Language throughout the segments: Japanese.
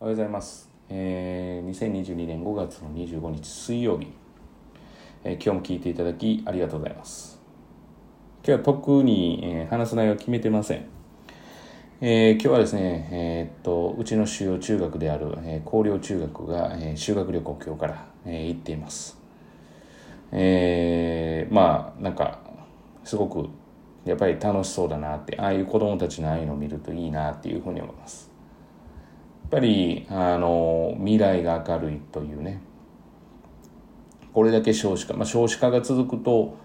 おはようございます。えー、2022年5月の25日水曜日、えー今日も聞いていただきありがとうございます。今日は特に、えー話す内容は決めてません。えー今日はですね、えーっと、うちの主要中学である、えー広陵中学が、えー修学旅行今日から、えー行っています。えーまあ、なんか、すごく、やっぱり楽しそうだなって、ああいう子供たちのああいうのを見るといいなっていうふうに思います。やっぱりあの未来が明るいというね。これだけ少子化、まあ、少子化が続くと、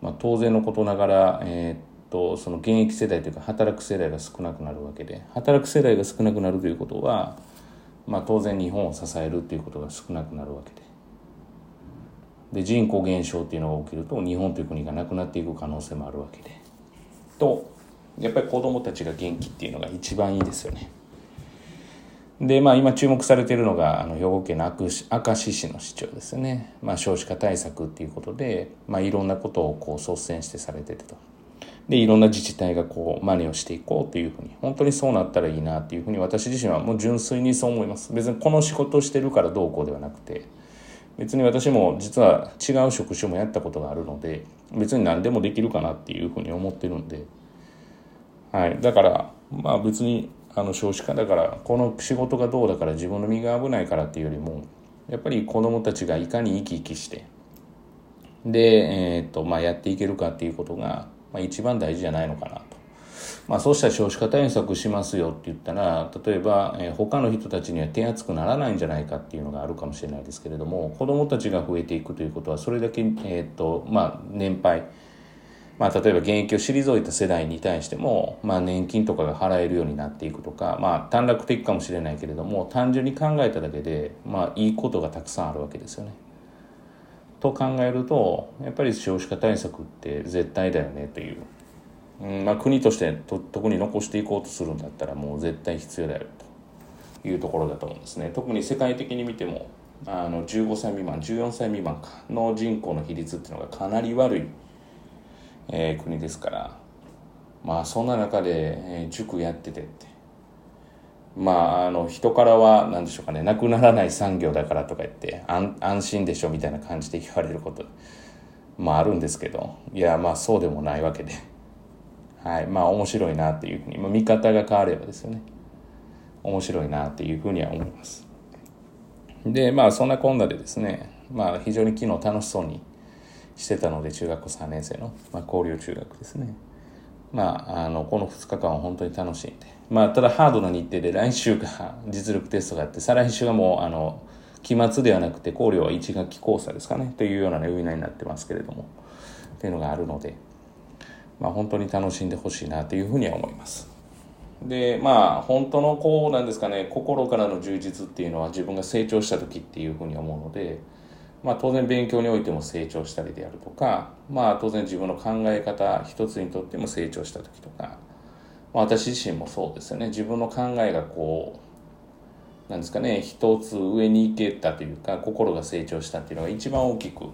まあ、当然のことながら、えーっとその現役世代というか働く世代が少なくなるわけで。働く世代が少なくなるということは、まあ、当然日本を支えるということが少なくなるわけで。で人口減少っていうのが起きると日本という国がなくなっていく可能性もあるわけで。とやっぱり子どもたちが元気っていうのが一番いいですよね。でまあ今注目されているのがあの兵庫県の明石市の市長ですね、まあ、少子化対策っていうことで、まあ、いろんなことをこう率先してされててと。でいろんな自治体がこう真似をしていこうというふうに本当にそうなったらいいなっていうふうに私自身はもう純粋にそう思います。別にこの仕事をしてるからどうこうではなくて別に私も実は違う職種もやったことがあるので別に何でもできるかなっていうふうに思ってるんで。はい、だからまあ別にあの少子化だからこの仕事がどうだから自分の身が危ないからっていうよりもやっぱり子どもたちがいかに生き生きしてで、えーとまあ、やっていけるかっていうことが、まあ、一番大事じゃないのかなと。まあ、そうした少子化対策しますよって言ったら例えば、えー他の人たちには手厚くならないんじゃないかっていうのがあるかもしれないですけれども子どもたちが増えていくということはそれだけ、えーとまあ、年配まあ、例えば現役を退いた世代に対しても、まあ、年金とかが払えるようになっていくとか、まあ、短絡的かもしれないけれども単純に考えただけで、まあ、いいことがたくさんあるわけですよね。と考えるとやっぱり少子化対策って絶対だよねという、うんまあ、国としてと特に残していこうとするんだったらもう絶対必要だよというところだと思うんですね。特に世界的に見てもあの15歳未満14歳未満かの人口の比率っていうのがかなり悪い。えー国ですから。まあそんな中で、えー塾やっててって。まああの人からは何でしょうかね。なくならない産業だからとか言って安安心でしょみたいな感じで言われること。まああるんですけど。いやまあそうでもないわけで。はい。まあ面白いなっていうふうに、まあ、見方が変わればですよね。面白いなっていうふうには思います。でまあそんなこんなでですね。まあ非常に昨日楽しそうにしてたので中学校3年生の、まあ、交流中学ですね。まああのこの2日間は本当に楽しんで。まあただハードな日程で来週が実力テストがあって再来週はもうあの期末ではなくて考慮は1学期交差ですかね。というような呼び名になってますけれども。っていうのがあるのでまあ本当に楽しんでほしいなというふうには思います。でまあ本当のこうなんですかね心からの充実っていうのは自分が成長した時っていうふうに思うのでまあ、当然勉強においても成長したりであるとか、まあ、当然自分の考え方一つにとっても成長した時とか、まあ、私自身もそうですよね自分の考えがこうなんですかね一つ上に行けたというか心が成長したっていうのが一番大きく、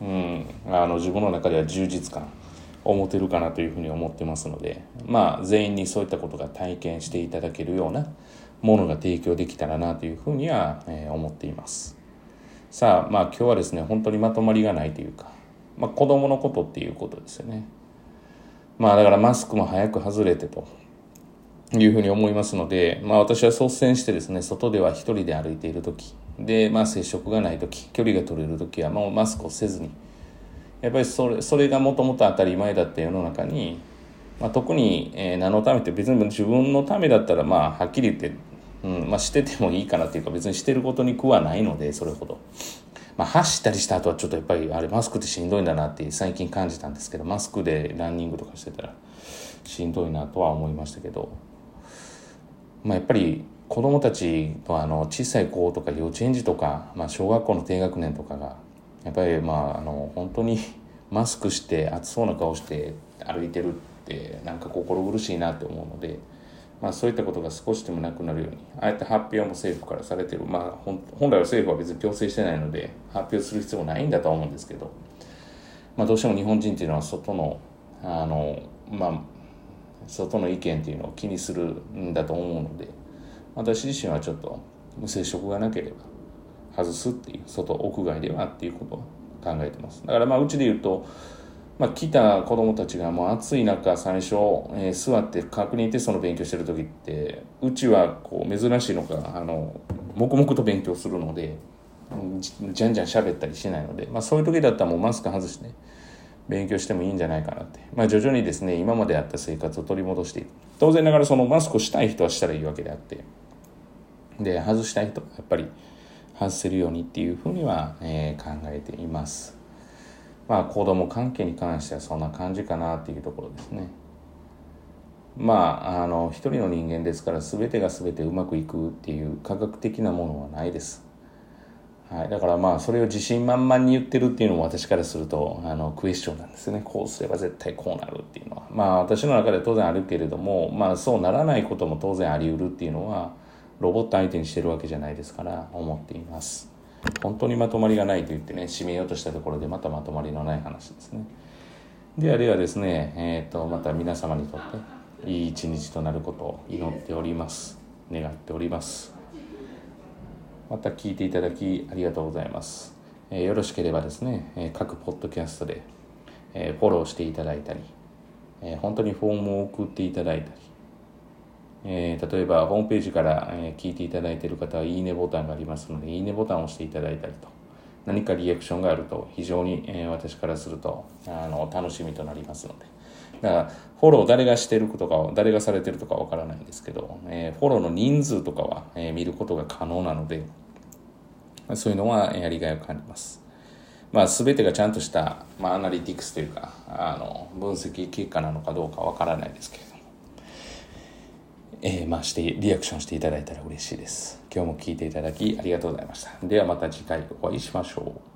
うん、あの自分の中では充実感を持てるかなというふうに思ってますのでまあ全員にそういったことが体験していただけるようなものが提供できたらなというふうには、えー思っています。さあまあ今日はですね本当にまとまりがないというか、まあ、子供のことっていうことですよね。まあだからマスクも早く外れてというふうに思いますので、まあ、私は率先してですね外では一人で歩いている時で、まあ、接触がない時距離が取れる時はもうマスクをせずにやっぱりそれそれがもともと当たり前だった世の中に、まあ、特に、えー何のためって別に自分のためだったらまあはっきり言ってうんまあ、しててもいいかなっていうか別にしてることに苦はないのでそれほど、まあ、走ったりした後はちょっとやっぱりあれマスクってしんどいんだなって最近感じたんですけどマスクでランニングとかしてたらしんどいなとは思いましたけど、まあ、やっぱり子供たちのあの小さい子とか幼稚園児とか、まあ、小学校の低学年とかがやっぱりまああの本当に マスクして暑そうな顔して歩いてるってなんか心苦しいなって思うので。まあ、そういったことが少しでもなくなるようにああやって発表も政府からされてる、まあ、本来は政府は別に強制してないので発表する必要もないんだとは思うんですけど、まあ、どうしても日本人っていうのは外のあの、まあ、外の意見っていうのを気にするんだと思うので私自身はちょっと無接触がなければ外すっていう外屋外ではっていうことを考えてます。だからまあうちで言うとまあ、来た子供たちがもう暑い中最初、えー、座って確認テストの勉強してる時ってうちはこう珍しいのかあの黙々と勉強するのでじゃんじゃん喋ったりしないので、まあ、そういう時だったらもうマスク外してね勉強してもいいんじゃないかなって、まあ、徐々にですね今まであった生活を取り戻していく。当然ながらそのマスクをしたい人はしたらいいわけであってで外したい人はやっぱり外せるようにっていうふうには、えー、考えています。まあ子供関係に関してはそんな感じかなっていうところですね。まああの一人の人間ですから全てが全てうまくいくっていう科学的なものはないです。はい、だからまあそれを自信満々に言ってるっていうのも私からするとあのクエスチョンなんですね。こうすれば絶対こうなるっていうのは。まあ私の中で当然あるけれどもまあそうならないことも当然あり得るっていうのはロボット相手にしてるわけじゃないですから思っています。本当にまとまりがないと言ってね締めようとしたところでまたまとまりのない話ですね。であれはですねえっ、ー、とまた皆様にとっていい一日となることを祈っております。願っております。また聞いていただきありがとうございます。えー、よろしければですね、え、各ポッドキャストで、えー、フォローしていただいたり、え本当にフォームを送っていただいたり、え例えばホームページから、え聞いていただいている方は、いいねボタンがありますので、いいねボタンを押していただいたりと、何かリアクションがあると非常に、え私からするとあの楽しみとなりますので。だからフォロー誰がしてるとか誰がされてるとかわからないんですけど、えフォローの人数とかは、え見ることが可能なので、そういうのはやりがいを感じます。まあ、全てがちゃんとした、まあ、アナリティクスというかあの分析結果なのかどうかわからないですけど、えー、まあしてリアクションしていただいたら嬉しいです。今日も聞いていただきありがとうございました。ではまた次回お会いしましょう。